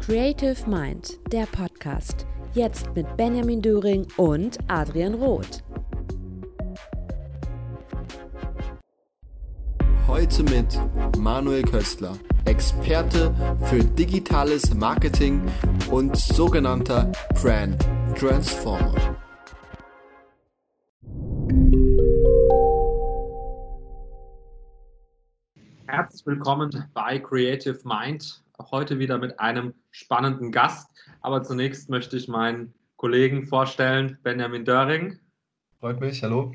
Creative Mind, der Podcast. Jetzt mit Benjamin Döring und Adrian Roth. Heute mit Manuel Köstler, Experte für digitales Marketing und sogenannter Brand Transformer. Herzlich willkommen bei Creative Mind. Heute wieder mit einem spannenden Gast. Aber zunächst möchte ich meinen Kollegen vorstellen, Benjamin Döring. Freut mich, hallo.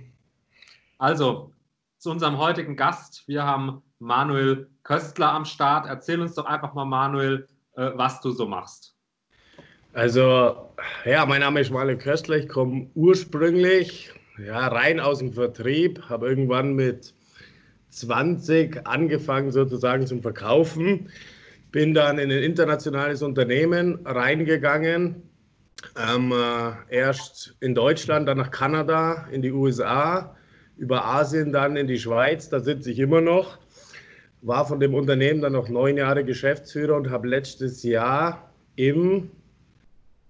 Also, zu unserem heutigen Gast. Wir haben Manuel Köstler am Start. Erzähl uns doch einfach mal, Manuel, äh, was du so machst. Also, ja, mein Name ist Manuel Köstler. Ich komme ursprünglich ja, rein aus dem Vertrieb, habe irgendwann mit 20 angefangen sozusagen zum Verkaufen. Bin dann in ein internationales Unternehmen reingegangen. Ähm, äh, erst in Deutschland, dann nach Kanada, in die USA, über Asien dann in die Schweiz. Da sitze ich immer noch. War von dem Unternehmen dann noch neun Jahre Geschäftsführer und habe letztes Jahr im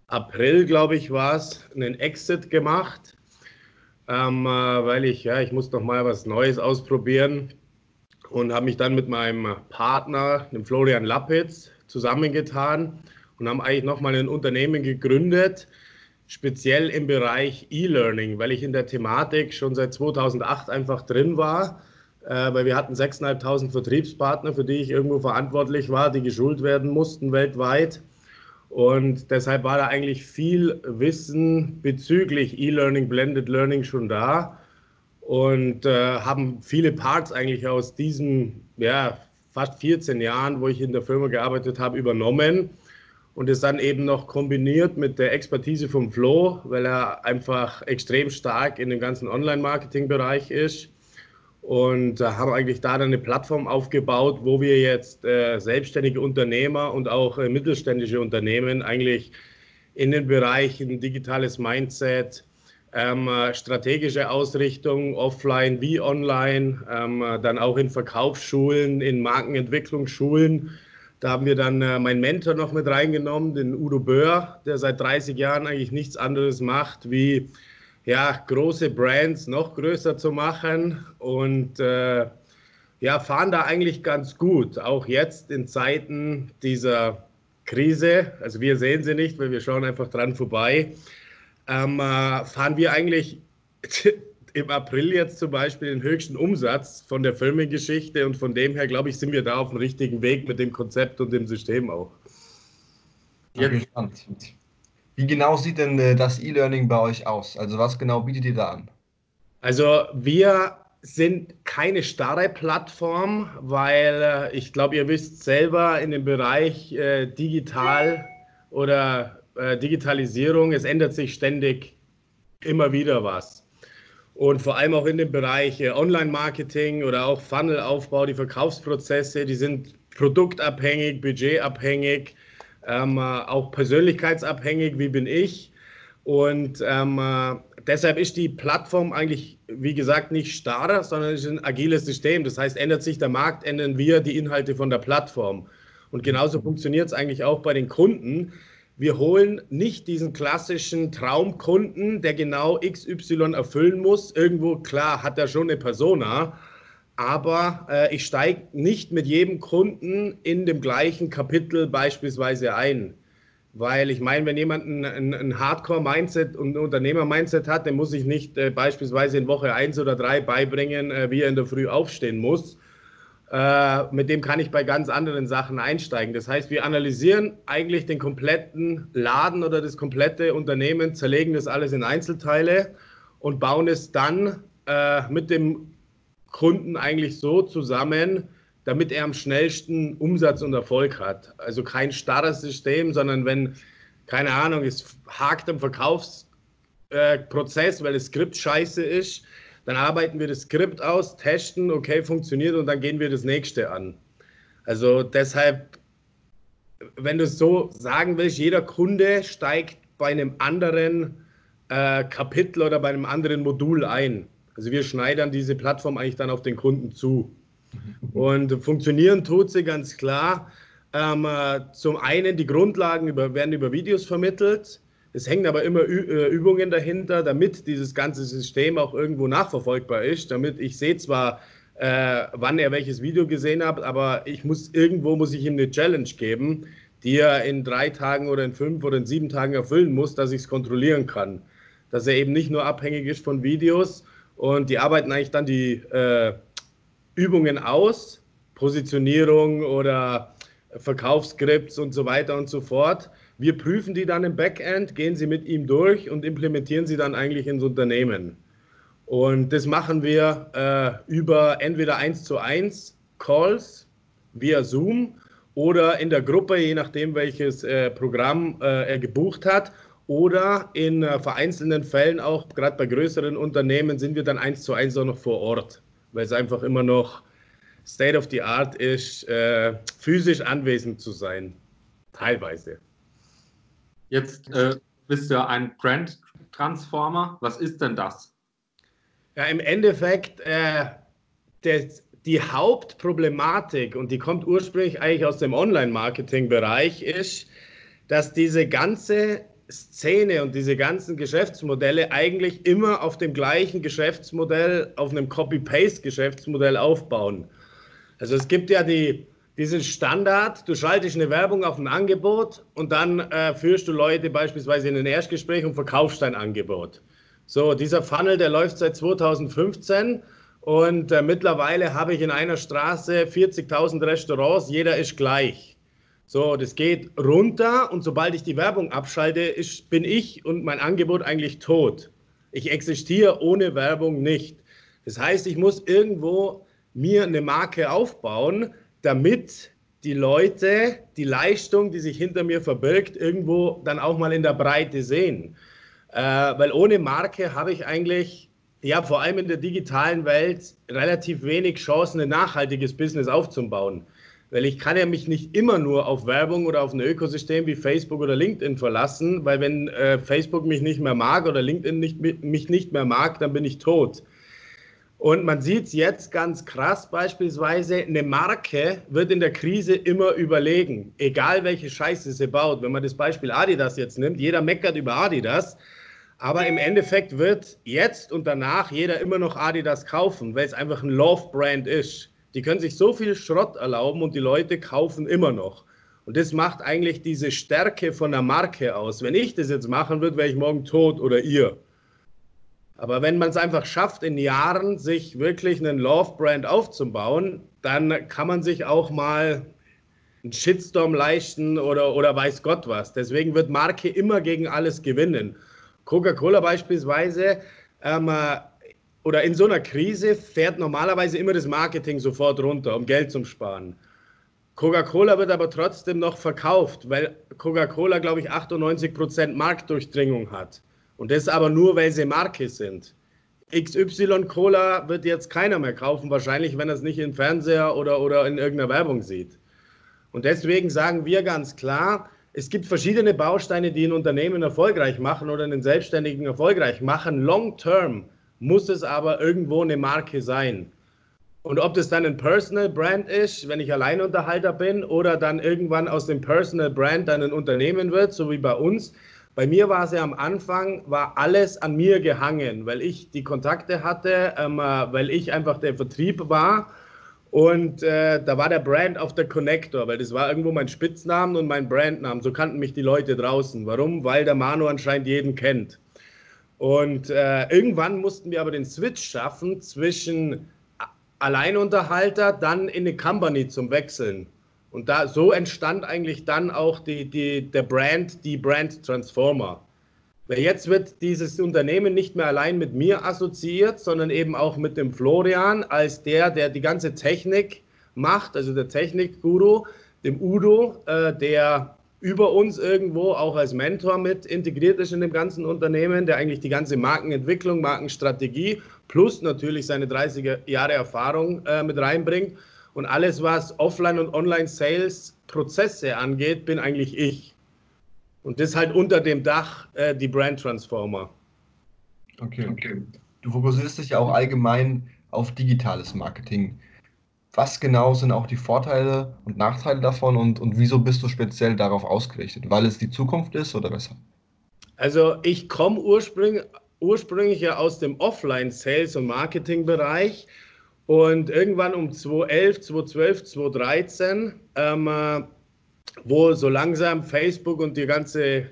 April, glaube ich, war es, einen Exit gemacht ähm, äh, weil ich, ja, ich muss noch mal was Neues ausprobieren und habe mich dann mit meinem Partner, dem Florian Lappitz, zusammengetan und haben eigentlich noch mal ein Unternehmen gegründet, speziell im Bereich E-Learning, weil ich in der Thematik schon seit 2008 einfach drin war, äh, weil wir hatten 6.500 Vertriebspartner, für die ich irgendwo verantwortlich war, die geschult werden mussten weltweit. Und deshalb war da eigentlich viel Wissen bezüglich E-Learning, Blended Learning schon da und äh, haben viele Parts eigentlich aus diesen ja, fast 14 Jahren, wo ich in der Firma gearbeitet habe, übernommen und es dann eben noch kombiniert mit der Expertise vom Flo, weil er einfach extrem stark in dem ganzen Online-Marketing-Bereich ist. Und äh, haben eigentlich da dann eine Plattform aufgebaut, wo wir jetzt äh, selbstständige Unternehmer und auch äh, mittelständische Unternehmen eigentlich in den Bereichen digitales Mindset, ähm, äh, strategische Ausrichtung, offline wie online, ähm, äh, dann auch in Verkaufsschulen, in Markenentwicklungsschulen. Da haben wir dann äh, meinen Mentor noch mit reingenommen, den Udo Böhr, der seit 30 Jahren eigentlich nichts anderes macht, wie ja, große Brands noch größer zu machen und äh, ja, fahren da eigentlich ganz gut, auch jetzt in Zeiten dieser Krise. Also wir sehen sie nicht, weil wir schauen einfach dran vorbei. Ähm, äh, fahren wir eigentlich im April jetzt zum Beispiel den höchsten Umsatz von der Firmengeschichte und von dem her, glaube ich, sind wir da auf dem richtigen Weg mit dem Konzept und dem System auch. Ja, gespannt. Wie genau sieht denn äh, das E-Learning bei euch aus? Also was genau bietet ihr da an? Also wir sind keine starre Plattform, weil äh, ich glaube, ihr wisst selber in dem Bereich äh, digital oder äh, Digitalisierung, es ändert sich ständig immer wieder was. Und vor allem auch in dem Bereich äh, Online-Marketing oder auch Funnelaufbau, die Verkaufsprozesse, die sind produktabhängig, budgetabhängig ähm, äh, auch persönlichkeitsabhängig, wie bin ich. Und ähm, äh, deshalb ist die Plattform eigentlich, wie gesagt, nicht starr, sondern ist ein agiles System. Das heißt, ändert sich der Markt, ändern wir die Inhalte von der Plattform. Und genauso funktioniert es eigentlich auch bei den Kunden. Wir holen nicht diesen klassischen Traumkunden, der genau XY erfüllen muss. Irgendwo, klar, hat er schon eine Persona, aber äh, ich steige nicht mit jedem Kunden in dem gleichen Kapitel beispielsweise ein. Weil ich meine, wenn jemand ein, ein, ein Hardcore-Mindset und ein Unternehmer-Mindset hat, dann muss ich nicht äh, beispielsweise in Woche 1 oder 3 beibringen, äh, wie er in der Früh aufstehen muss. Äh, mit dem kann ich bei ganz anderen Sachen einsteigen. Das heißt, wir analysieren eigentlich den kompletten Laden oder das komplette Unternehmen, zerlegen das alles in Einzelteile und bauen es dann äh, mit dem Kunden eigentlich so zusammen, damit er am schnellsten Umsatz und Erfolg hat. Also kein starres System, sondern wenn, keine Ahnung, es hakt am Verkaufsprozess, äh, weil das Skript scheiße ist, dann arbeiten wir das Skript aus, testen, okay, funktioniert und dann gehen wir das nächste an. Also deshalb, wenn du es so sagen willst, jeder Kunde steigt bei einem anderen äh, Kapitel oder bei einem anderen Modul ein. Also wir schneidern diese Plattform eigentlich dann auf den Kunden zu. Und funktionieren tut sie ganz klar. Ähm, äh, zum einen die Grundlagen über, werden über Videos vermittelt. Es hängen aber immer äh, Übungen dahinter, damit dieses ganze System auch irgendwo nachverfolgbar ist. Damit ich sehe zwar, äh, wann er welches Video gesehen hat, aber ich muss irgendwo muss ich ihm eine Challenge geben, die er in drei Tagen oder in fünf oder in sieben Tagen erfüllen muss, dass ich es kontrollieren kann. Dass er eben nicht nur abhängig ist von Videos und die arbeiten eigentlich dann die äh, Übungen aus, Positionierung oder Verkaufsskripts und so weiter und so fort. Wir prüfen die dann im Backend, gehen sie mit ihm durch und implementieren sie dann eigentlich ins Unternehmen. Und das machen wir äh, über entweder 1 zu 1 Calls via Zoom oder in der Gruppe, je nachdem, welches äh, Programm äh, er gebucht hat. Oder in äh, vereinzelten Fällen auch, gerade bei größeren Unternehmen, sind wir dann 1 zu 1 auch noch vor Ort, weil es einfach immer noch State of the Art ist, äh, physisch anwesend zu sein. Teilweise. Jetzt äh, bist du ja ein Brand Transformer. Was ist denn das? Ja, im Endeffekt, äh, der, die Hauptproblematik, und die kommt ursprünglich eigentlich aus dem Online-Marketing-Bereich, ist, dass diese ganze Szene und diese ganzen Geschäftsmodelle eigentlich immer auf dem gleichen Geschäftsmodell, auf einem Copy-Paste-Geschäftsmodell aufbauen. Also es gibt ja die, diesen Standard, du schaltest eine Werbung auf ein Angebot und dann äh, führst du Leute beispielsweise in ein Erstgespräch und verkaufst dein Angebot. So, dieser Funnel, der läuft seit 2015 und äh, mittlerweile habe ich in einer Straße 40.000 Restaurants, jeder ist gleich. So, das geht runter und sobald ich die Werbung abschalte, ist, bin ich und mein Angebot eigentlich tot. Ich existiere ohne Werbung nicht. Das heißt, ich muss irgendwo mir eine Marke aufbauen, damit die Leute die Leistung, die sich hinter mir verbirgt, irgendwo dann auch mal in der Breite sehen. Äh, weil ohne Marke habe ich eigentlich, ja, vor allem in der digitalen Welt, relativ wenig Chancen, ein nachhaltiges Business aufzubauen. Weil ich kann ja mich nicht immer nur auf Werbung oder auf ein Ökosystem wie Facebook oder LinkedIn verlassen, weil wenn äh, Facebook mich nicht mehr mag oder LinkedIn nicht, mich nicht mehr mag, dann bin ich tot. Und man sieht es jetzt ganz krass beispielsweise, eine Marke wird in der Krise immer überlegen, egal welche Scheiße sie baut. Wenn man das Beispiel Adidas jetzt nimmt, jeder meckert über Adidas, aber im Endeffekt wird jetzt und danach jeder immer noch Adidas kaufen, weil es einfach ein Love-Brand ist. Die können sich so viel Schrott erlauben und die Leute kaufen immer noch. Und das macht eigentlich diese Stärke von der Marke aus. Wenn ich das jetzt machen würde, wäre ich morgen tot oder ihr. Aber wenn man es einfach schafft, in Jahren sich wirklich einen Love-Brand aufzubauen, dann kann man sich auch mal einen Shitstorm leisten oder, oder weiß Gott was. Deswegen wird Marke immer gegen alles gewinnen. Coca-Cola beispielsweise ähm, äh, oder in so einer Krise fährt normalerweise immer das Marketing sofort runter, um Geld zu sparen. Coca-Cola wird aber trotzdem noch verkauft, weil Coca-Cola, glaube ich, 98% Marktdurchdringung hat. Und das aber nur, weil sie Marke sind. XY Cola wird jetzt keiner mehr kaufen, wahrscheinlich, wenn er es nicht im Fernseher oder, oder in irgendeiner Werbung sieht. Und deswegen sagen wir ganz klar, es gibt verschiedene Bausteine, die ein Unternehmen erfolgreich machen oder einen Selbstständigen erfolgreich machen. Long term muss es aber irgendwo eine Marke sein. Und ob das dann ein Personal Brand ist, wenn ich Alleinunterhalter bin, oder dann irgendwann aus dem Personal Brand dann ein Unternehmen wird, so wie bei uns, bei mir war es ja am Anfang, war alles an mir gehangen, weil ich die Kontakte hatte, ähm, äh, weil ich einfach der Vertrieb war. Und äh, da war der Brand auf der Connector, weil das war irgendwo mein Spitznamen und mein Brandnamen. So kannten mich die Leute draußen. Warum? Weil der Manu anscheinend jeden kennt. Und äh, irgendwann mussten wir aber den Switch schaffen zwischen Alleinunterhalter dann in eine Company zum Wechseln. Und da, so entstand eigentlich dann auch die, die, der Brand, die Brand Transformer. Weil jetzt wird dieses Unternehmen nicht mehr allein mit mir assoziiert, sondern eben auch mit dem Florian als der, der die ganze Technik macht, also der Technikguru, dem Udo, äh, der über uns irgendwo auch als Mentor mit integriert ist in dem ganzen Unternehmen, der eigentlich die ganze Markenentwicklung, Markenstrategie plus natürlich seine 30 Jahre Erfahrung äh, mit reinbringt. Und alles, was Offline- und Online-Sales-Prozesse angeht, bin eigentlich ich. Und das halt unter dem Dach äh, die Brand Transformer. Okay, okay. Du fokussierst dich ja auch allgemein auf digitales Marketing. was genau sind auch die Vorteile und Nachteile davon und, und wieso bist du speziell darauf ausgerichtet? Weil es die Zukunft ist oder weshalb? Also ich komme ursprünglich, ursprünglich ja aus dem Offline-Sales- und Marketing-Bereich und irgendwann um 2011, 2012, 2013, ähm, äh, wo so langsam Facebook und die ganze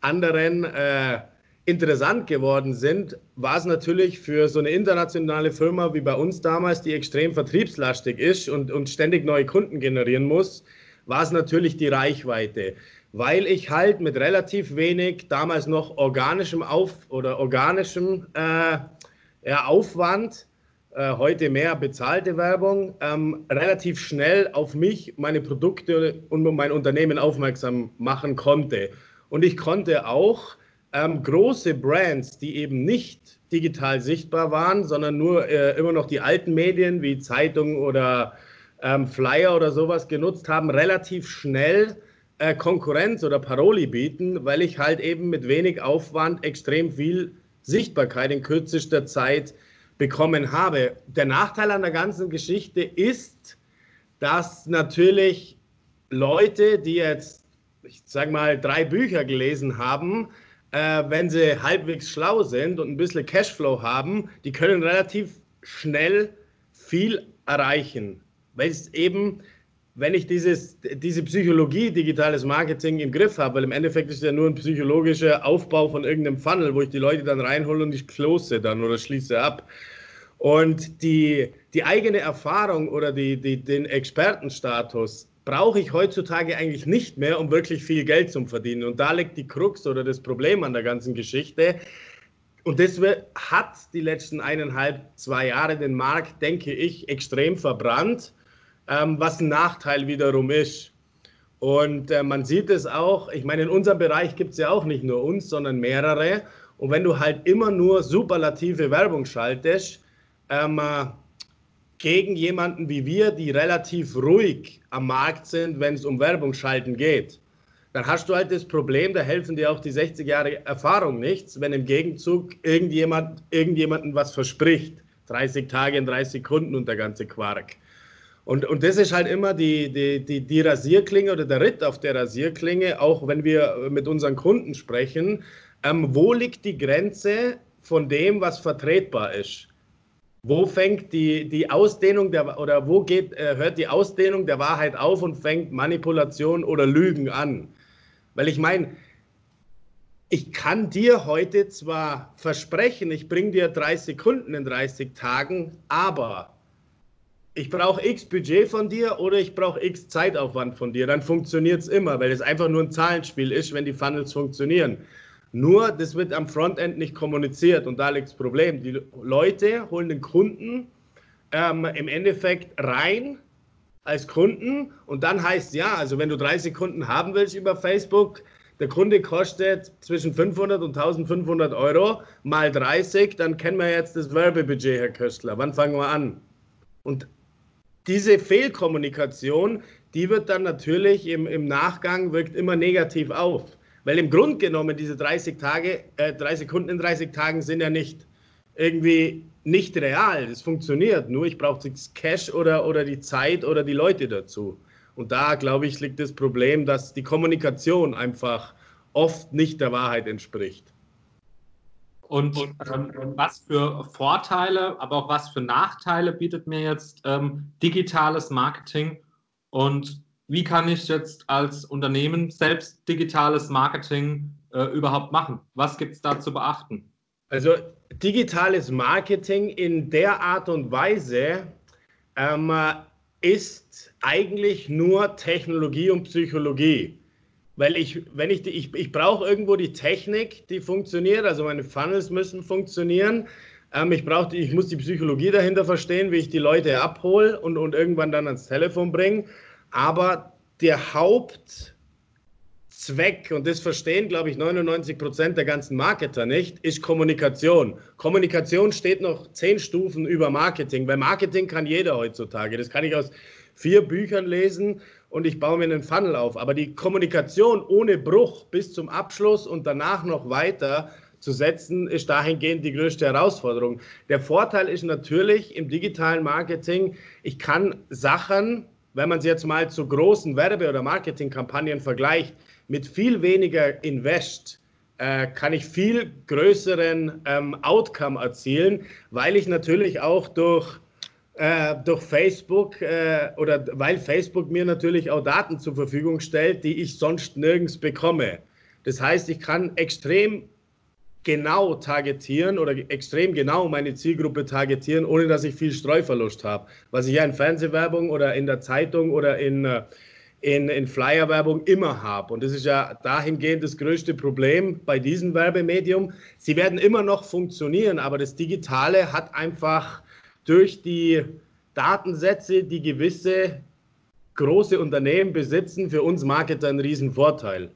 anderen äh, interessant geworden sind, war es natürlich für so eine internationale Firma wie bei uns damals, die extrem vertriebslastig ist und, und ständig neue Kunden generieren muss, war es natürlich die Reichweite. Weil ich halt mit relativ wenig damals noch organischem Auf oder organischem äh, ja, Aufwand, heute mehr bezahlte Werbung, ähm, relativ schnell auf mich, meine Produkte und mein Unternehmen aufmerksam machen konnte. Und ich konnte auch ähm, große Brands, die eben nicht digital sichtbar waren, sondern nur äh, immer noch die alten Medien wie Zeitungen oder ähm, Flyer oder sowas genutzt haben, relativ schnell äh, Konkurrenz oder Paroli bieten, weil ich halt eben mit wenig Aufwand extrem viel Sichtbarkeit in kürzester Zeit bekommen habe. Der Nachteil an der ganzen Geschichte ist, dass natürlich Leute, die jetzt, ich sage mal, drei Bücher gelesen haben, äh, wenn sie halbwegs schlau sind und ein bisschen Cashflow haben, die können relativ schnell viel erreichen. Weil es eben, wenn ich dieses, diese Psychologie digitales Marketing im Griff habe, weil im Endeffekt ist ja nur ein psychologischer Aufbau von irgendeinem Funnel, wo ich die Leute dann reinhole und ich close dann oder schließe ab. Und die, die eigene Erfahrung oder die, die, den Expertenstatus brauche ich heutzutage eigentlich nicht mehr, um wirklich viel Geld zu verdienen. Und da liegt die Krux oder das Problem an der ganzen Geschichte. Und das hat die letzten eineinhalb, zwei Jahre den Markt, denke ich, extrem verbrannt, ähm, was ein Nachteil wiederum ist. Und äh, man sieht es auch, ich meine, in unserem Bereich gibt es ja auch nicht nur uns, sondern mehrere. Und wenn du halt immer nur superlative Werbung schaltest, ähm, äh, gegen jemanden wie wir, die relativ ruhig am Markt sind, wenn es um Werbung schalten geht, dann hast du halt das Problem, da helfen dir auch die 60 Jahre Erfahrung nichts, wenn im Gegenzug irgendjemand irgendjemanden was verspricht. 30 Tage in 30 Sekunden und der ganze Quark. Und, und das ist halt immer die, die, die, die Rasierklinge oder der Ritt auf der Rasierklinge, auch wenn wir mit unseren Kunden sprechen. Ähm, wo liegt die Grenze von dem, was vertretbar ist? wo fängt die, die Ausdehnung der oder wo geht, äh, hört die Ausdehnung der Wahrheit auf und fängt Manipulation oder Lügen an? Weil ich meine, ich kann dir heute zwar versprechen, ich bringe dir 30 Sekunden in 30 Tagen, aber ich brauche X Budget von dir oder ich brauche X Zeitaufwand von dir. Dann funktioniert es immer, weil es einfach nur ein Zahlenspiel ist, wenn die Funnels funktionieren. Nur, das wird am Frontend nicht kommuniziert und da liegt das Problem. Die Leute holen den Kunden ähm, im Endeffekt rein als Kunden und dann heißt ja, also wenn du drei Sekunden haben willst über Facebook, der Kunde kostet zwischen 500 und 1500 Euro mal 30, dann kennen wir jetzt das Werbebudget, Herr Köstler. Wann fangen wir an? Und diese Fehlkommunikation, die wird dann natürlich im, im Nachgang, wirkt immer negativ auf. Weil im Grunde genommen diese 30 Tage, äh, 30 Sekunden in 30 Tagen sind ja nicht irgendwie nicht real. Das funktioniert. Nur ich brauche das Cash oder, oder die Zeit oder die Leute dazu. Und da, glaube ich, liegt das Problem, dass die Kommunikation einfach oft nicht der Wahrheit entspricht. Und ähm, was für Vorteile, aber auch was für Nachteile bietet mir jetzt ähm, digitales Marketing? Und wie kann ich jetzt als Unternehmen selbst digitales Marketing äh, überhaupt machen? Was gibt es da zu beachten? Also digitales Marketing in der Art und Weise ähm, ist eigentlich nur Technologie und Psychologie. Weil ich, wenn ich, die, ich, ich brauche irgendwo die Technik, die funktioniert, also meine Funnels müssen funktionieren. Ähm, ich, brauch die, ich muss die Psychologie dahinter verstehen, wie ich die Leute abhole und, und irgendwann dann ans Telefon bringe. Aber der Hauptzweck, und das verstehen, glaube ich, 99 Prozent der ganzen Marketer nicht, ist Kommunikation. Kommunikation steht noch zehn Stufen über Marketing, weil Marketing kann jeder heutzutage. Das kann ich aus vier Büchern lesen und ich baue mir einen Funnel auf. Aber die Kommunikation ohne Bruch bis zum Abschluss und danach noch weiter zu setzen, ist dahingehend die größte Herausforderung. Der Vorteil ist natürlich im digitalen Marketing, ich kann Sachen, wenn man es jetzt mal zu großen Werbe- oder Marketingkampagnen vergleicht, mit viel weniger Invest, äh, kann ich viel größeren ähm, Outcome erzielen, weil ich natürlich auch durch, äh, durch Facebook äh, oder weil Facebook mir natürlich auch Daten zur Verfügung stellt, die ich sonst nirgends bekomme. Das heißt, ich kann extrem genau targetieren oder extrem genau meine Zielgruppe targetieren, ohne dass ich viel Streuverlust habe. Was ich ja in Fernsehwerbung oder in der Zeitung oder in, äh, in, in Flyerwerbung immer habe. Und das ist ja dahingehend das größte Problem bei diesem Werbemedium. Sie werden immer noch funktionieren, aber das Digitale hat einfach durch die Datensätze, die gewisse große Unternehmen besitzen, für uns Marketer einen riesen Vorteil.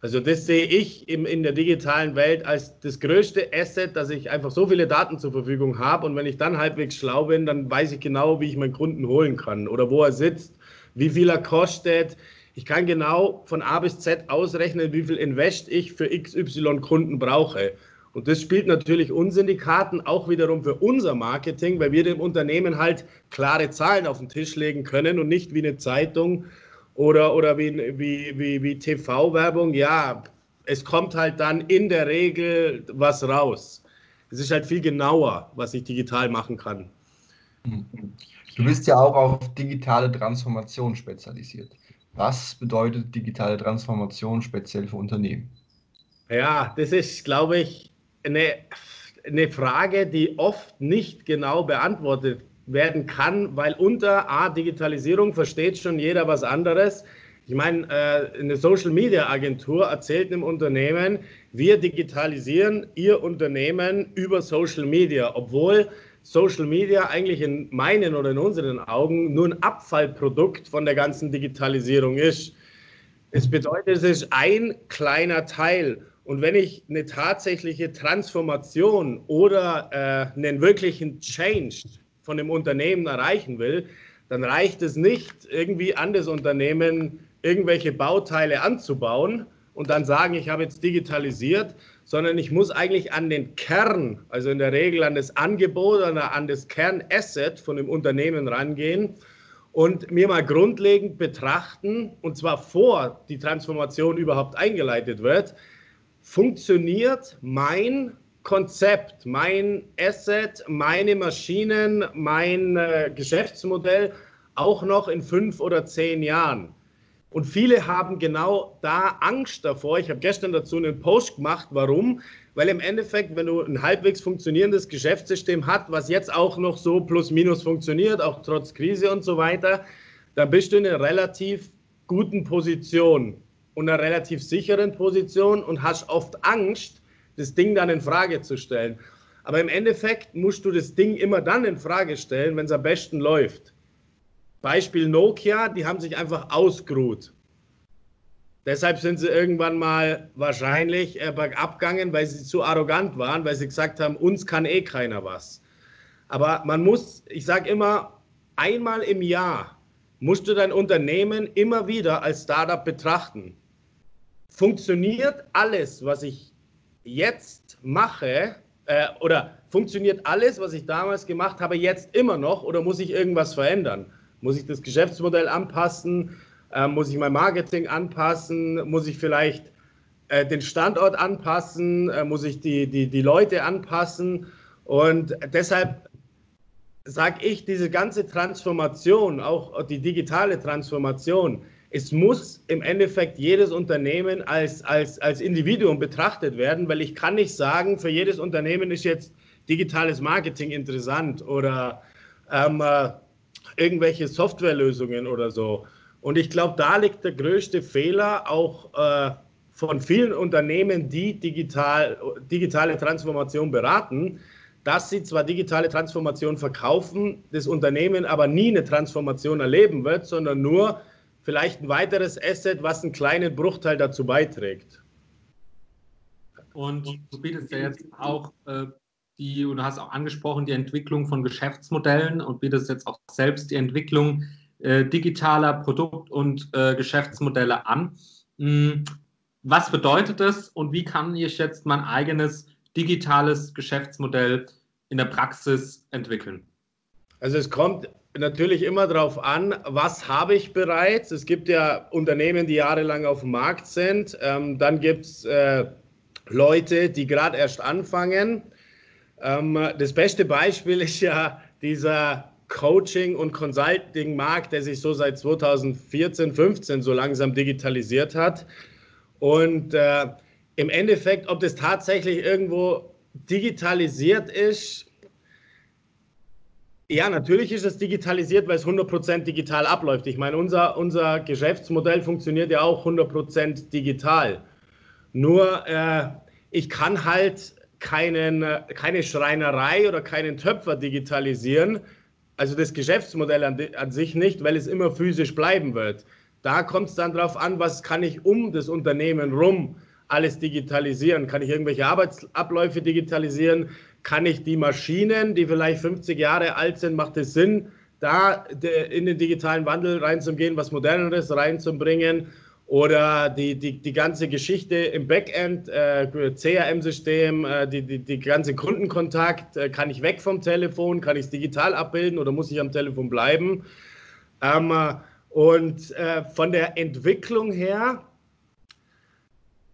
Also das sehe ich im, in der digitalen Welt als das größte Asset, dass ich einfach so viele Daten zur Verfügung habe und wenn ich dann halbwegs schlau bin, dann weiß ich genau, wie ich meinen Kunden holen kann oder wo er sitzt, wie viel er kostet. Ich kann genau von A bis Z ausrechnen, wie viel Invest ich für XY Kunden brauche. Und das spielt natürlich uns in die Karten, auch wiederum für unser Marketing, weil wir dem Unternehmen halt klare Zahlen auf den Tisch legen können und nicht wie eine Zeitung oder, oder wie, wie, wie, wie TV-Werbung, ja, es kommt halt dann in der Regel was raus. Es ist halt viel genauer, was ich digital machen kann. Du bist ja auch auf digitale Transformation spezialisiert. Was bedeutet digitale Transformation speziell für Unternehmen? Ja, das ist, glaube ich, eine, eine Frage, die oft nicht genau beantwortet werden kann, weil unter A, Digitalisierung versteht schon jeder was anderes. Ich meine, äh, eine Social Media Agentur erzählt einem Unternehmen, wir digitalisieren ihr Unternehmen über Social Media, obwohl Social Media eigentlich in meinen oder in unseren Augen nur ein Abfallprodukt von der ganzen Digitalisierung ist. Es bedeutet, es ist ein kleiner Teil. Und wenn ich eine tatsächliche Transformation oder äh, einen wirklichen Change von dem Unternehmen erreichen will, dann reicht es nicht, irgendwie an das Unternehmen irgendwelche Bauteile anzubauen und dann sagen, ich habe jetzt digitalisiert, sondern ich muss eigentlich an den Kern, also in der Regel an das Angebot oder an das Kernasset von dem Unternehmen rangehen und mir mal grundlegend betrachten, und zwar vor die Transformation überhaupt eingeleitet wird, funktioniert mein Konzept, mein Asset, meine Maschinen, mein äh, Geschäftsmodell auch noch in fünf oder zehn Jahren. Und viele haben genau da Angst davor. Ich habe gestern dazu einen Post gemacht. Warum? Weil im Endeffekt, wenn du ein halbwegs funktionierendes Geschäftssystem hast, was jetzt auch noch so plus minus funktioniert, auch trotz Krise und so weiter, dann bist du in einer relativ guten Position und einer relativ sicheren Position und hast oft Angst, das Ding dann in Frage zu stellen. Aber im Endeffekt musst du das Ding immer dann in Frage stellen, wenn es am besten läuft. Beispiel Nokia, die haben sich einfach ausgeruht. Deshalb sind sie irgendwann mal wahrscheinlich äh, bergab gegangen, weil sie zu arrogant waren, weil sie gesagt haben, uns kann eh keiner was. Aber man muss, ich sage immer, einmal im Jahr musst du dein Unternehmen immer wieder als Startup betrachten. Funktioniert alles, was ich jetzt mache, äh, oder funktioniert alles, was ich damals gemacht habe, jetzt immer noch oder muss ich irgendwas verändern? Muss ich das Geschäftsmodell anpassen? Äh, muss ich mein Marketing anpassen? Muss ich vielleicht äh, den Standort anpassen? Äh, muss ich die, die, die Leute anpassen? Und deshalb sage ich, diese ganze Transformation, auch die digitale Transformation, es muss im Endeffekt jedes Unternehmen als, als, als Individuum betrachtet werden, weil ich kann nicht sagen, für jedes Unternehmen ist jetzt digitales Marketing interessant oder ähm, äh, irgendwelche Softwarelösungen oder so. Und ich glaube, da liegt der größte Fehler auch äh, von vielen Unternehmen, die digital, digitale Transformation beraten, dass sie zwar digitale Transformation verkaufen, das Unternehmen aber nie eine Transformation erleben wird, sondern nur vielleicht ein weiteres Asset, was einen kleinen Bruchteil dazu beiträgt. Und du bietest ja jetzt auch äh, die, und du hast auch angesprochen, die Entwicklung von Geschäftsmodellen und bietest jetzt auch selbst die Entwicklung äh, digitaler Produkt- und äh, Geschäftsmodelle an. Hm, was bedeutet das und wie kann ich jetzt mein eigenes digitales Geschäftsmodell in der Praxis entwickeln? Also es kommt natürlich immer darauf an, was habe ich bereits. Es gibt ja Unternehmen, die jahrelang auf dem Markt sind. Ähm, dann gibt es äh, Leute, die gerade erst anfangen. Ähm, das beste Beispiel ist ja dieser Coaching- und Consulting-Markt, der sich so seit 2014, 15 so langsam digitalisiert hat. Und äh, im Endeffekt, ob das tatsächlich irgendwo digitalisiert ist, ja, natürlich ist es digitalisiert, weil es 100% digital abläuft. Ich meine, unser, unser Geschäftsmodell funktioniert ja auch 100% digital. Nur äh, ich kann halt keinen, keine Schreinerei oder keinen Töpfer digitalisieren, also das Geschäftsmodell an, an sich nicht, weil es immer physisch bleiben wird. Da kommt es dann darauf an, was kann ich um das Unternehmen rum alles digitalisieren? Kann ich irgendwelche Arbeitsabläufe digitalisieren? Kann ich die Maschinen, die vielleicht 50 Jahre alt sind, macht es Sinn, da in den digitalen Wandel reinzugehen, was Moderneres reinzubringen? Oder die, die, die ganze Geschichte im Backend, äh, CRM-System, äh, die, die, die ganze Kundenkontakt, äh, kann ich weg vom Telefon, kann ich es digital abbilden oder muss ich am Telefon bleiben? Ähm, und äh, von der Entwicklung her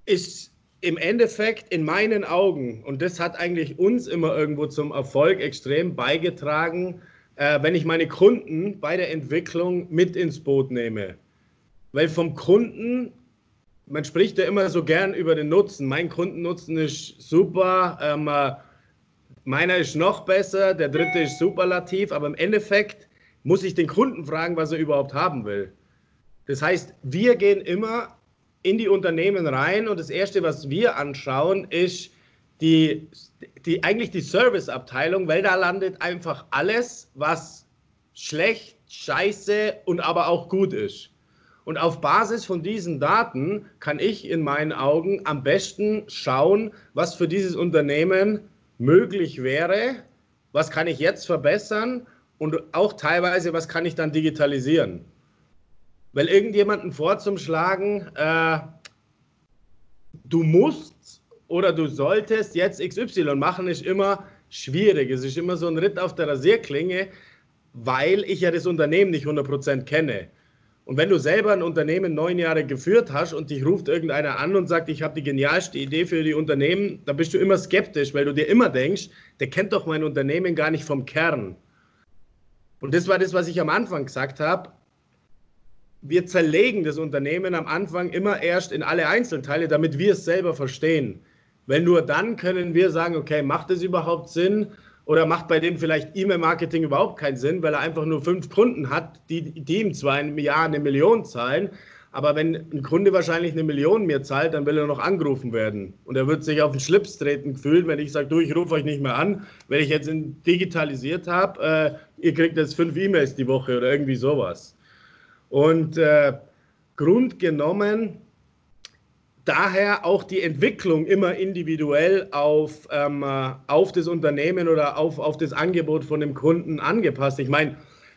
ist im Endeffekt in meinen Augen, und das hat eigentlich uns immer irgendwo zum Erfolg extrem beigetragen, äh, wenn ich meine Kunden bei der Entwicklung mit ins Boot nehme. Weil vom Kunden, man spricht ja immer so gern über den Nutzen. Mein Kundennutzen ist super, ähm, äh, meiner ist noch besser, der dritte ist superlativ, aber im Endeffekt muss ich den Kunden fragen, was er überhaupt haben will. Das heißt, wir gehen immer in die Unternehmen rein und das Erste, was wir anschauen, ist die, die, eigentlich die Serviceabteilung, weil da landet einfach alles, was schlecht, scheiße und aber auch gut ist. Und auf Basis von diesen Daten kann ich in meinen Augen am besten schauen, was für dieses Unternehmen möglich wäre, was kann ich jetzt verbessern und auch teilweise, was kann ich dann digitalisieren. Weil irgendjemanden vorzumschlagen, äh, du musst oder du solltest jetzt XY machen, ist immer schwierig. Es ist immer so ein Ritt auf der Rasierklinge, weil ich ja das Unternehmen nicht 100% kenne. Und wenn du selber ein Unternehmen neun Jahre geführt hast und dich ruft irgendeiner an und sagt, ich habe die genialste Idee für die Unternehmen, dann bist du immer skeptisch, weil du dir immer denkst, der kennt doch mein Unternehmen gar nicht vom Kern. Und das war das, was ich am Anfang gesagt habe. Wir zerlegen das Unternehmen am Anfang immer erst in alle Einzelteile, damit wir es selber verstehen. Weil nur dann können wir sagen, okay, macht es überhaupt Sinn? Oder macht bei dem vielleicht E-Mail-Marketing überhaupt keinen Sinn, weil er einfach nur fünf Kunden hat, die, die ihm zwar im Jahr eine Million zahlen, aber wenn ein Kunde wahrscheinlich eine Million mir zahlt, dann will er noch angerufen werden. Und er wird sich auf den Schlips treten fühlen, wenn ich sage, du, ich rufe euch nicht mehr an, wenn ich jetzt digitalisiert habe, äh, ihr kriegt jetzt fünf E-Mails die Woche oder irgendwie sowas. Und äh, grundgenommen daher auch die Entwicklung immer individuell auf, ähm, äh, auf das Unternehmen oder auf, auf das Angebot von dem Kunden angepasst. Ich meine,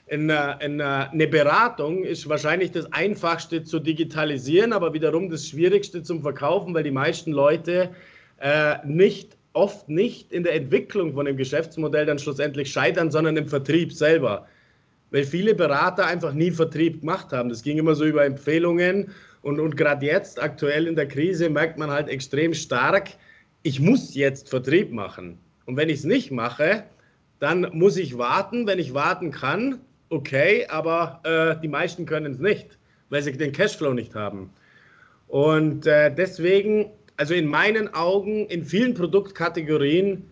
eine, eine, eine Beratung ist wahrscheinlich das einfachste zu digitalisieren, aber wiederum das schwierigste zum Verkaufen, weil die meisten Leute äh, nicht oft nicht in der Entwicklung von dem Geschäftsmodell dann schlussendlich scheitern, sondern im Vertrieb selber. Weil viele Berater einfach nie Vertrieb gemacht haben. Das ging immer so über Empfehlungen und, und gerade jetzt, aktuell in der Krise, merkt man halt extrem stark, ich muss jetzt Vertrieb machen. Und wenn ich es nicht mache, dann muss ich warten. Wenn ich warten kann, okay, aber äh, die meisten können es nicht, weil sie den Cashflow nicht haben. Und äh, deswegen, also in meinen Augen, in vielen Produktkategorien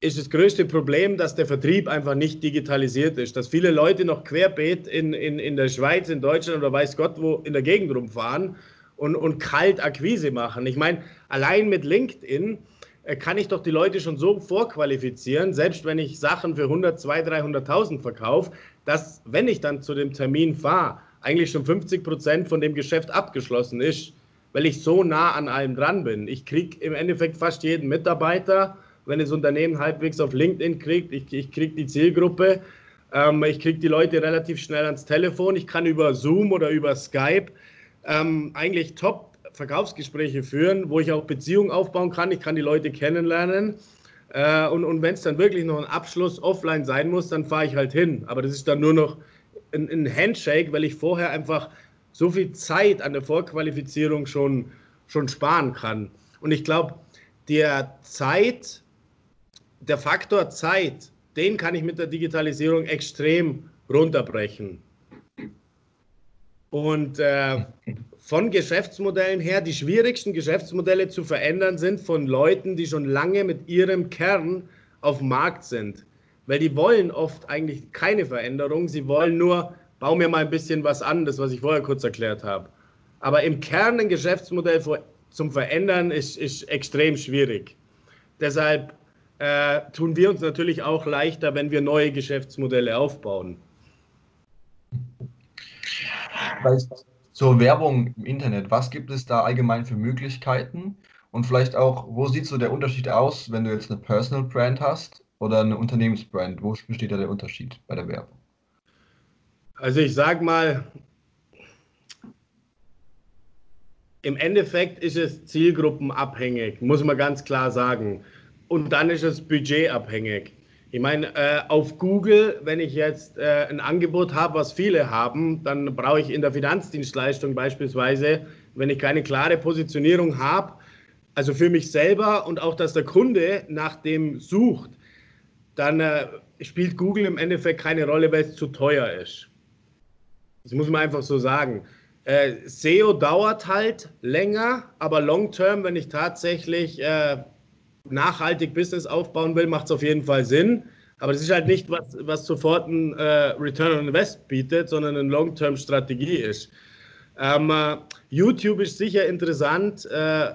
ist das größte Problem, dass der Vertrieb einfach nicht digitalisiert ist. Dass viele Leute noch querbeet in, in, in der Schweiz, in Deutschland oder weiß Gott wo in der Gegend rumfahren und, und kalt Akquise machen. Ich meine, allein mit LinkedIn äh, kann ich doch die Leute schon so vorqualifizieren, selbst wenn ich Sachen für 100, 200, 300.000 verkaufe, dass, wenn ich dann zu dem Termin fahre, eigentlich schon 50 Prozent von dem Geschäft abgeschlossen ist, weil ich so nah an allem dran bin. Ich kriege im Endeffekt fast jeden Mitarbeiter wenn das Unternehmen halbwegs auf LinkedIn kriegt, ich, ich kriege die Zielgruppe, ähm, ich kriege die Leute relativ schnell ans Telefon, ich kann über Zoom oder über Skype ähm, eigentlich top Verkaufsgespräche führen, wo ich auch Beziehungen aufbauen kann. Ich kann die Leute kennenlernen. Äh, und und wenn es dann wirklich noch ein Abschluss offline sein muss, dann fahre ich halt hin. Aber das ist dann nur noch ein, ein, Handshake, weil ich vorher einfach so viel Zeit an der Vorqualifizierung schon, schon sparen kann. Und ich glaube, der Zeit, der Faktor Zeit, den kann ich mit der Digitalisierung extrem runterbrechen. Und äh, von Geschäftsmodellen her, die schwierigsten Geschäftsmodelle zu verändern sind von Leuten, die schon lange mit ihrem Kern auf dem Markt sind. Weil die wollen oft eigentlich keine Veränderung, sie wollen nur, bau mir mal ein bisschen was an, das, was ich vorher kurz erklärt habe. Aber im Kern ein Geschäftsmodell zum Verändern ist, ist extrem schwierig. Deshalb äh, tun wir uns natürlich auch leichter, wenn wir neue Geschäftsmodelle aufbauen. Zur Werbung im Internet, was gibt es da allgemein für Möglichkeiten? Und vielleicht auch, wo sieht so der Unterschied aus, wenn du jetzt eine Personal Brand hast oder eine Unternehmensbrand? Wo besteht da der Unterschied bei der Werbung? Also ich sage mal, im Endeffekt ist es zielgruppenabhängig, muss man ganz klar sagen. Und dann ist es budgetabhängig. Ich meine, äh, auf Google, wenn ich jetzt äh, ein Angebot habe, was viele haben, dann brauche ich in der Finanzdienstleistung beispielsweise, wenn ich keine klare Positionierung habe, also für mich selber und auch, dass der Kunde nach dem sucht, dann äh, spielt Google im Endeffekt keine Rolle, weil es zu teuer ist. Das muss man einfach so sagen. Äh, SEO dauert halt länger, aber long term, wenn ich tatsächlich äh, nachhaltig Business aufbauen will, macht es auf jeden Fall Sinn. Aber das ist halt nicht, was, was sofort ein äh, Return on Invest bietet, sondern eine Long-Term-Strategie ist. Ähm, äh, YouTube ist sicher interessant, äh,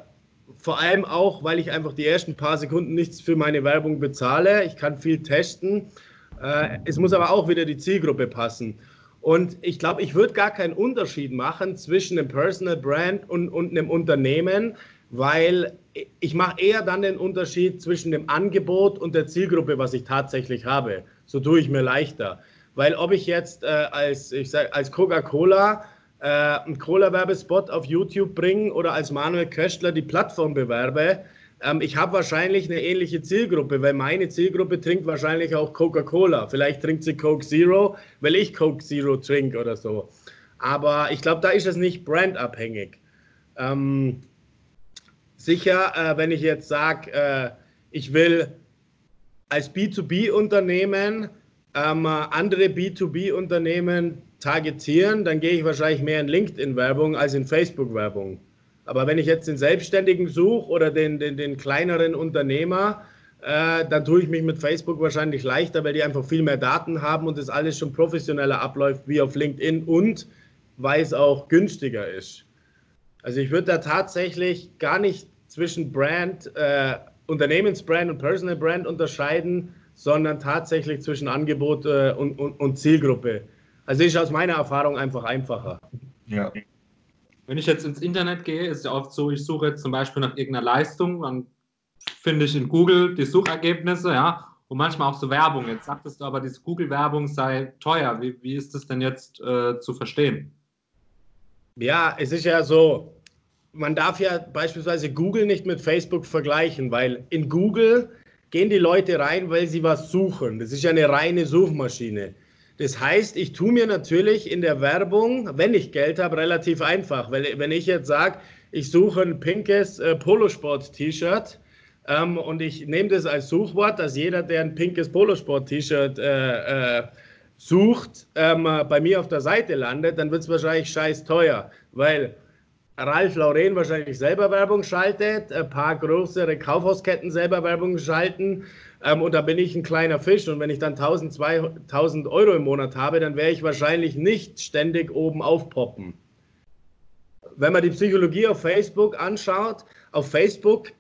vor allem auch, weil ich einfach die ersten paar Sekunden nichts für meine Werbung bezahle. Ich kann viel testen. Äh, es muss aber auch wieder die Zielgruppe passen. Und ich glaube, ich würde gar keinen Unterschied machen zwischen einem Personal Brand und, und einem Unternehmen, weil ich mache eher dann den Unterschied zwischen dem Angebot und der Zielgruppe, was ich tatsächlich habe. So tue ich mir leichter. Weil ob ich jetzt äh, als, als Coca-Cola äh, einen Cola-Werbespot auf YouTube bringe oder als Manuel Köstler die Plattform bewerbe, ähm, ich habe wahrscheinlich eine ähnliche Zielgruppe, weil meine Zielgruppe trinkt wahrscheinlich auch Coca-Cola. Vielleicht trinkt sie Coke Zero, weil ich Coke Zero trinke oder so. Aber ich glaube, da ist es nicht brandabhängig. Ähm, sicher, äh, wenn ich jetzt sage, äh, ich will als B2B-Unternehmen ähm, andere B2B-Unternehmen targetieren, dann gehe ich wahrscheinlich mehr in LinkedIn-Werbung als in Facebook-Werbung. Aber wenn ich jetzt den Selbstständigen suche oder den, den, den kleineren Unternehmer, äh, dann tue ich mich mit Facebook wahrscheinlich leichter, weil die einfach viel mehr Daten haben und das alles schon professioneller abläuft wie auf LinkedIn und weil es auch günstiger ist. Also ich würde da tatsächlich gar nicht zwischen Brand, äh, Unternehmensbrand und Personal Brand unterscheiden, sondern tatsächlich zwischen Angebot äh, und, und, und, Zielgruppe. Also ist aus meiner Erfahrung einfach einfacher. Ja. Wenn ich jetzt ins Internet gehe, ist ja oft so, ich suche jetzt zum Beispiel nach irgendeiner Leistung, dann finde ich in Google die Suchergebnisse, ja, und manchmal auch so Werbung. Jetzt sagtest du aber, diese Google-Werbung sei teuer. Wie, wie ist das denn jetzt äh, zu verstehen? Ja, es ist ja so, man darf ja beispielsweise Google nicht mit Facebook vergleichen, weil in Google gehen die Leute rein, weil sie was suchen. Das ist ja eine reine Suchmaschine. Das heißt, ich tue mir natürlich in der Werbung, wenn ich Geld habe, relativ einfach. Weil wenn ich jetzt sage, ich suche ein pinkes äh, Polosport-T-Shirt ähm, und ich nehme das als Suchwort, dass jeder, der ein pinkes Polosport-T-Shirt äh, äh, sucht, ähm, bei mir auf der Seite landet, dann wird es wahrscheinlich scheiß teuer. Weil Ralf Lauren wahrscheinlich selber Werbung schaltet, ein paar größere Kaufhausketten selber Werbung schalten ähm, und da bin ich ein kleiner Fisch und wenn ich dann 1000, 2000 Euro im Monat habe, dann werde ich wahrscheinlich nicht ständig oben aufpoppen. Wenn man die Psychologie auf Facebook anschaut, auf Facebook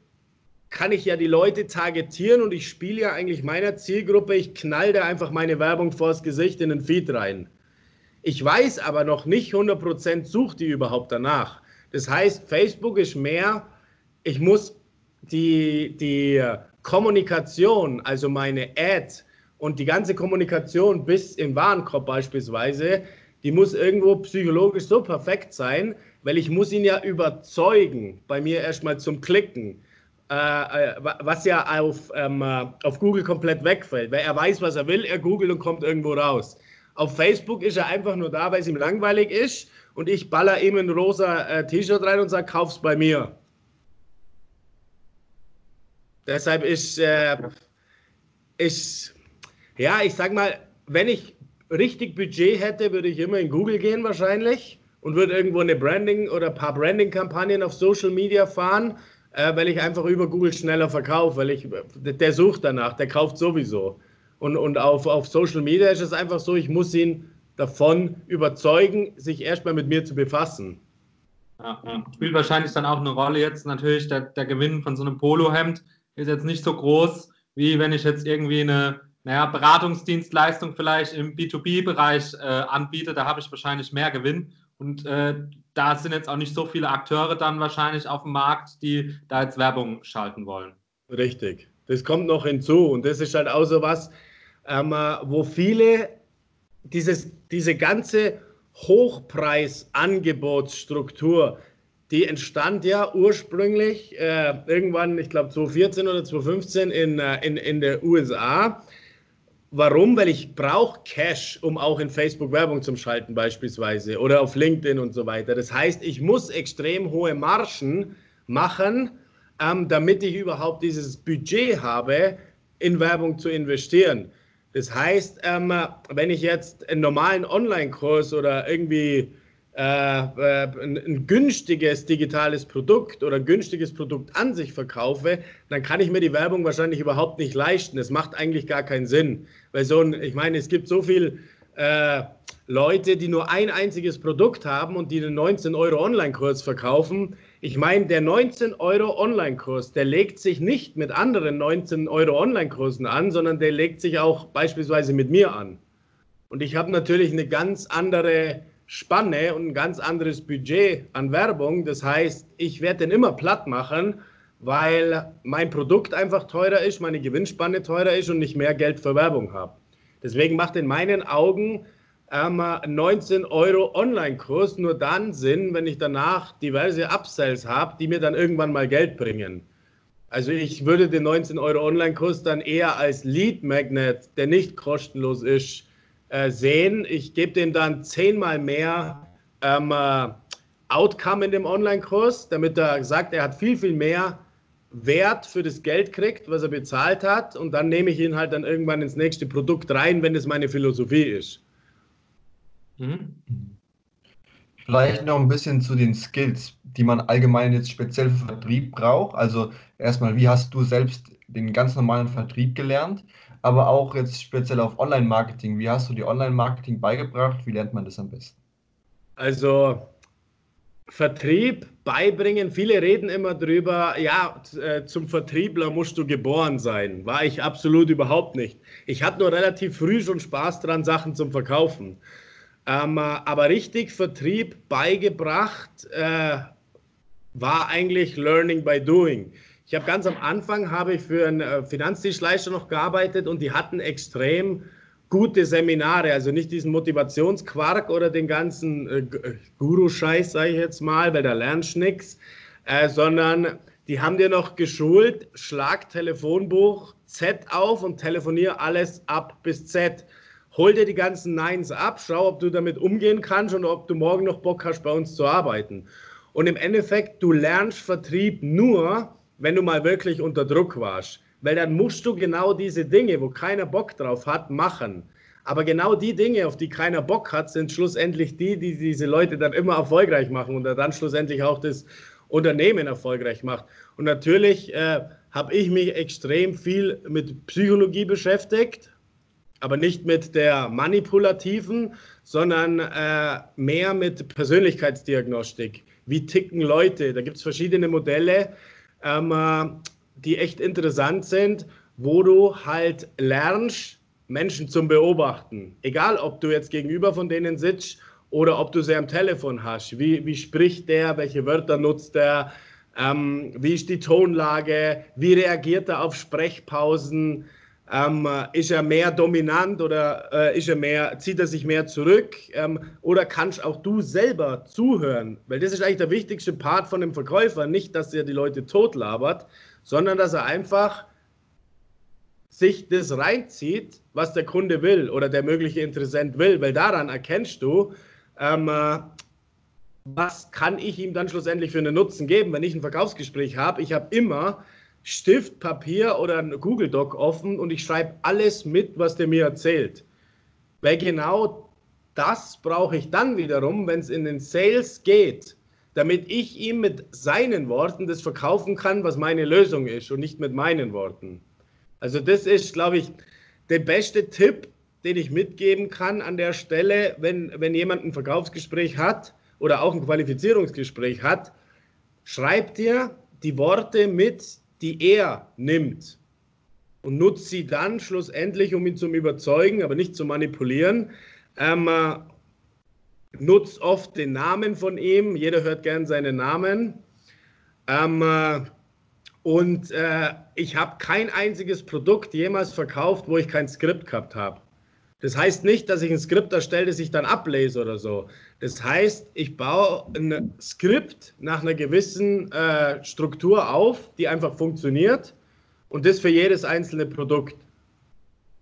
kann ich ja die Leute targetieren und ich spiele ja eigentlich meiner Zielgruppe, ich knall da einfach meine Werbung vors Gesicht in den Feed rein. Ich weiß aber noch nicht 100% sucht die überhaupt danach. Das heißt, Facebook ist mehr, ich muss die, die Kommunikation, also meine Ad und die ganze Kommunikation bis im Warenkorb beispielsweise, die muss irgendwo psychologisch so perfekt sein, weil ich muss ihn ja überzeugen, bei mir erstmal zum Klicken, was ja auf, ähm, äh, auf Google komplett wegfällt, weil er weiß, was er will, er googelt und kommt irgendwo raus. Auf Facebook ist er einfach nur da, weil es ihm langweilig ist und ich baller ihm ein rosa äh, T-Shirt rein und sage, kauf's bei mir. Deshalb ist, äh, ist, ja, ich sag mal, wenn ich richtig Budget hätte, würde ich immer in Google gehen wahrscheinlich und würde irgendwo eine Branding oder ein paar Branding-Kampagnen auf Social Media fahren, äh, weil ich einfach über Google schneller verkaufe, weil ich, der sucht danach, der kauft sowieso. Und, und auf, auf Social Media ist es einfach so, ich muss ihn davon überzeugen, sich erstmal mit mir zu befassen. Ja, ja. Spielt wahrscheinlich dann auch eine Rolle jetzt natürlich der, der Gewinn von so einem Polohemd ist jetzt nicht so groß, wie wenn ich jetzt irgendwie eine naja, Beratungsdienstleistung vielleicht im B2B-Bereich äh, anbiete. Da habe ich wahrscheinlich mehr Gewinn. Und äh, da sind jetzt auch nicht so viele Akteure dann wahrscheinlich auf dem Markt, die da jetzt Werbung schalten wollen. Richtig. Das kommt noch hinzu. Und das ist halt auch so was, ähm, wo viele dieses, diese ganze Hochpreisangebotsstruktur, die entstand ja ursprünglich äh, irgendwann, ich glaube 2014 oder 2015 in, äh, in, in der USA. Warum? Weil ich brauche Cash, um auch in Facebook Werbung zu schalten beispielsweise oder auf LinkedIn und so weiter. Das heißt, ich muss extrem hohe Margen machen, ähm, damit ich überhaupt dieses Budget habe, in Werbung zu investieren. Das heißt, ähm, wenn ich jetzt einen normalen Online-Kurs oder irgendwie ein, ein, günstiges digitales Produkt oder ein günstiges Produkt an sich verkaufe, dann kann ich mir die Werbung wahrscheinlich überhaupt nicht leisten. Das macht eigentlich gar keinen Sinn. Weil so ein, ich meine, es gibt so viele äh, Leute, die nur ein einziges Produkt haben und die einen 19 Euro Online-Kurs verkaufen. Ich meine, der 19 Euro Online-Kurs, der legt sich nicht mit anderen 19 Euro Online-Kursen an, sondern der legt sich auch beispielsweise mit mir an. Und ich habe natürlich eine ganz andere Spanne und ein ganz anderes Budget an Werbung. Das heißt, ich werde den immer platt machen, weil mein Produkt einfach teurer ist, meine Gewinnspanne teurer ist und ich mehr Geld für Werbung habe. Deswegen macht in meinen Augen ähm, 19 Euro Online-Kurs nur dann Sinn, wenn ich danach diverse Upsells habe, die mir dann irgendwann mal Geld bringen. Also ich würde den 19 Euro Online-Kurs dann eher als Lead Magnet, der nicht kostenlos ist, äh, sehen. Ich gebe dem dann zehnmal mehr ähm, äh, Outcome in dem Online-Kurs, damit er sagt, er hat viel, viel mehr Wert für das Geld kriegt, was er bezahlt hat. Und dann nehme ich ihn halt dann irgendwann ins nächste Produkt rein, wenn es meine Philosophie ist. Mhm. Vielleicht noch ein bisschen zu den Skills, die man allgemein jetzt speziell für Vertrieb braucht. Also erstmal, wie hast du selbst den ganz normalen Vertrieb gelernt? Aber auch jetzt speziell auf Online-Marketing. Wie hast du die Online-Marketing beigebracht? Wie lernt man das am besten? Also Vertrieb beibringen. Viele reden immer drüber, ja, äh, zum Vertriebler musst du geboren sein. War ich absolut überhaupt nicht. Ich hatte nur relativ früh schon Spaß dran, Sachen zum Verkaufen. Ähm, aber richtig Vertrieb beigebracht äh, war eigentlich Learning by Doing. Ich habe ganz am Anfang habe ich für einen äh, Finanzdienstleister noch gearbeitet und die hatten extrem gute Seminare, also nicht diesen Motivationsquark oder den ganzen äh, äh Guru-Scheiß, sage ich jetzt mal, weil da lernst nichts, äh, sondern die haben dir noch geschult, schlag Telefonbuch Z auf und telefonier alles ab bis Z. Hol dir die ganzen Neins ab, schau, ob du damit umgehen kannst und ob du morgen noch Bock hast, bei uns zu arbeiten. Und im Endeffekt, du lernst Vertrieb nur, wenn du mal wirklich unter Druck warst. Weil dann musst du genau diese Dinge, wo keiner Bock drauf hat, machen. Aber genau die Dinge, auf die keiner Bock hat, sind schlussendlich die, die diese Leute dann immer erfolgreich machen und dann schlussendlich auch das Unternehmen erfolgreich macht. Und natürlich äh, habe ich mich extrem viel mit Psychologie beschäftigt, aber nicht mit der manipulativen, sondern äh, mehr mit Persönlichkeitsdiagnostik. Wie ticken Leute? Da gibt es verschiedene Modelle ähm, äh, die echt interessant sind, wo du halt lernst, Menschen zum Beobachten. Egal, ob du jetzt gegenüber von denen sitzt oder ob du sie am Telefon hast. Wie, wie spricht der? Welche Wörter nutzt er? Ähm, wie ist die Tonlage? Wie reagiert er auf Sprechpausen? Ähm, ist er mehr dominant oder äh, ist er mehr, zieht er sich mehr zurück? Ähm, oder kannst auch du selber zuhören? Weil das ist eigentlich der wichtigste Part von dem Verkäufer. Nicht, dass er die Leute totlabert, sondern dass er einfach sich das reinzieht, was der Kunde will oder der mögliche Interessent will. Weil daran erkennst du, ähm, äh, was kann ich ihm dann schlussendlich für einen Nutzen geben, wenn ich ein Verkaufsgespräch habe. Ich habe immer Stift, Papier oder ein Google Doc offen und ich schreibe alles mit, was der mir erzählt. Weil genau das brauche ich dann wiederum, wenn es in den Sales geht, damit ich ihm mit seinen Worten das verkaufen kann, was meine Lösung ist und nicht mit meinen Worten. Also das ist, glaube ich, der beste Tipp, den ich mitgeben kann an der Stelle, wenn, wenn jemand ein Verkaufsgespräch hat oder auch ein Qualifizierungsgespräch hat, schreib dir die Worte mit, die er nimmt und nutzt sie dann schlussendlich, um ihn zu überzeugen, aber nicht zu manipulieren. Ähm, äh, nutzt oft den Namen von ihm, jeder hört gern seinen Namen. Ähm, äh, und äh, ich habe kein einziges Produkt jemals verkauft, wo ich kein Skript gehabt habe. Das heißt nicht, dass ich ein Skript erstelle, das ich dann ablese oder so. Das heißt, ich baue ein Skript nach einer gewissen äh, Struktur auf, die einfach funktioniert und das für jedes einzelne Produkt.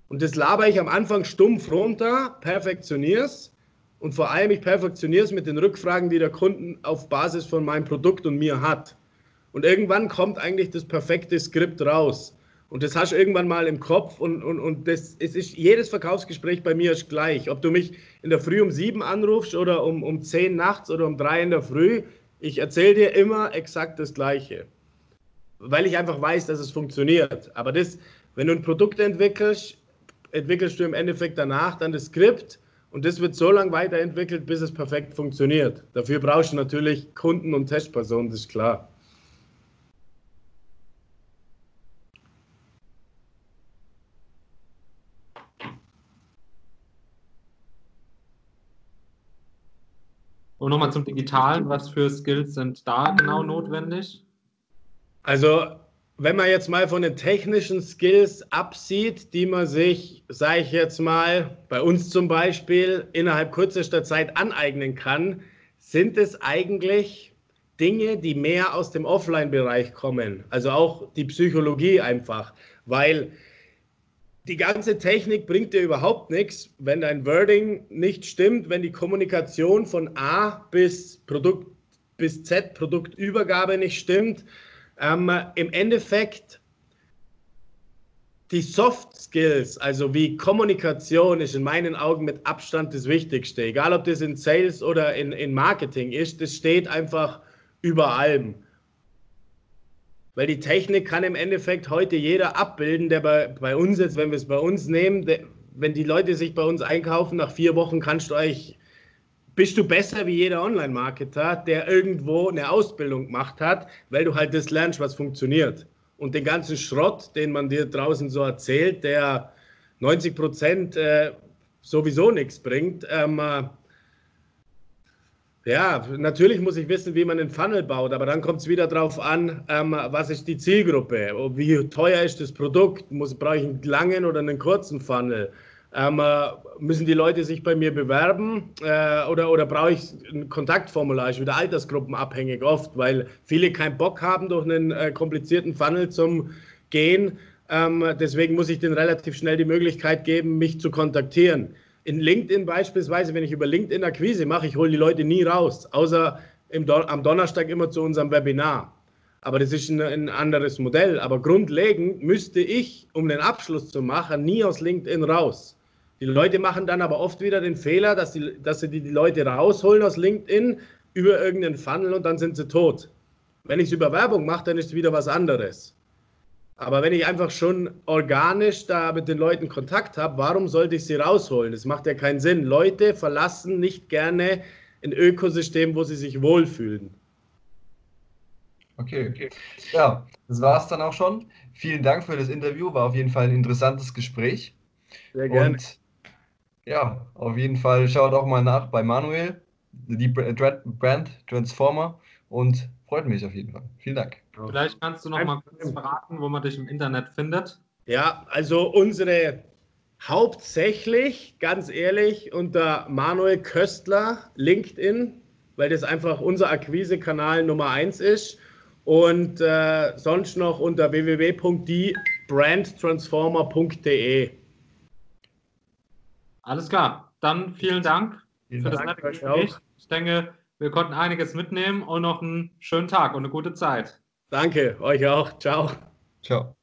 Und das laber ich am Anfang stumpf runter, perfektioniere es und vor allem ich perfektioniere es mit den Rückfragen, die der Kunde auf Basis von meinem Produkt und mir hat. Und irgendwann kommt eigentlich das perfekte Skript raus. Und das hast du irgendwann mal im Kopf und, und, und das, es ist, jedes Verkaufsgespräch bei mir ist gleich. Ob du mich in der Früh um sieben anrufst oder um, um zehn nachts oder um drei in der Früh, ich erzähle dir immer exakt das Gleiche. Weil ich einfach weiß, dass es funktioniert. Aber das, wenn du ein Produkt entwickelst, entwickelst du im Endeffekt danach dann das Skript und das wird so lange weiterentwickelt, bis es perfekt funktioniert. Dafür brauchst du natürlich Kunden und Testpersonen, das ist klar. Und nochmal zum Digitalen, was für Skills sind da genau notwendig? Also, wenn man jetzt mal von den technischen Skills absieht, die man sich, sage ich jetzt mal, bei uns zum Beispiel innerhalb kürzester Zeit aneignen kann, sind es eigentlich Dinge, die mehr aus dem Offline-Bereich kommen. Also auch die Psychologie einfach, weil die ganze Technik bringt dir überhaupt nichts, wenn dein Wording nicht stimmt, wenn die Kommunikation von A bis Produkt bis Z, Produktübergabe nicht stimmt. Ähm, Im Endeffekt die Soft Skills, also wie Kommunikation, ist in meinen Augen mit Abstand das Wichtigste. Egal, ob das in Sales oder in, in Marketing ist, das steht einfach über allem. Weil die Technik kann im Endeffekt heute jeder abbilden, der bei, bei uns jetzt, wenn wir es bei uns nehmen, der, wenn die Leute sich bei uns einkaufen, nach vier Wochen kannst du euch, bist du besser wie jeder Online-Marketer, der irgendwo eine Ausbildung gemacht hat, weil du halt das lernst, was funktioniert. Und den ganzen Schrott, den man dir draußen so erzählt, der 90 Prozent äh, sowieso nichts bringt, ähm, äh, ja, natürlich muss ich wissen, wie man einen Funnel baut, aber dann kommt es wieder darauf an, ähm, was ist die Zielgruppe, wie teuer ist das Produkt, muss, brauche ich einen langen oder einen kurzen Funnel, ähm, äh, müssen die Leute sich bei mir bewerben äh, oder, oder brauche ich ein Kontaktformular, ist wieder altersgruppenabhängig oft, weil viele keinen Bock haben, durch einen äh, komplizierten Funnel zum Gehen. Ähm, deswegen muss ich denen relativ schnell die Möglichkeit geben, mich zu kontaktieren in LinkedIn beispielsweise, wenn ich über LinkedIn Akquise mache, ich hole die Leute nie raus, außer Do am Donnerstag immer zu unserem Webinar. Aber das ist ein, ein, anderes Modell. Aber grundlegend müsste ich, um den Abschluss zu machen, nie aus LinkedIn raus. Die Leute machen dann aber oft wieder den Fehler, dass, die, dass sie die, die Leute rausholen aus LinkedIn über irgendeinen Funnel und dann sind sie tot. Wenn ich es über Werbung mache, dann ist es wieder was anderes. Aber wenn ich einfach schon organisch da mit den Leuten Kontakt habe, warum sollte ich sie rausholen? Das macht ja keinen Sinn. Leute verlassen nicht gerne ein Ökosystem, wo sie sich wohlfühlen. Okay, okay. Ja, das war es dann auch schon. Vielen Dank für das Interview. War auf jeden Fall ein interessantes Gespräch. Sehr gerne. Und ja, auf jeden Fall schaut auch mal nach bei Manuel, die Brand Transformer und freut mich auf jeden Fall. Vielen Dank. Vielleicht kannst du noch mal kurz verraten, wo man dich im Internet findet. Ja, also unsere hauptsächlich, ganz ehrlich, unter Manuel Köstler, LinkedIn, weil das einfach unser Akquisekanal Nummer eins ist. Und äh, sonst noch unter www.diebrandtransformer.de. Alles klar. Dann vielen Dank Vielen für das Dank nette euch Gespräch. Ich denke, wir konnten einiges mitnehmen und noch einen schönen Tag und eine gute Zeit. Danke, euch auch. Ciao. Ciao.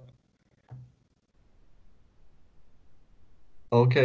Okay.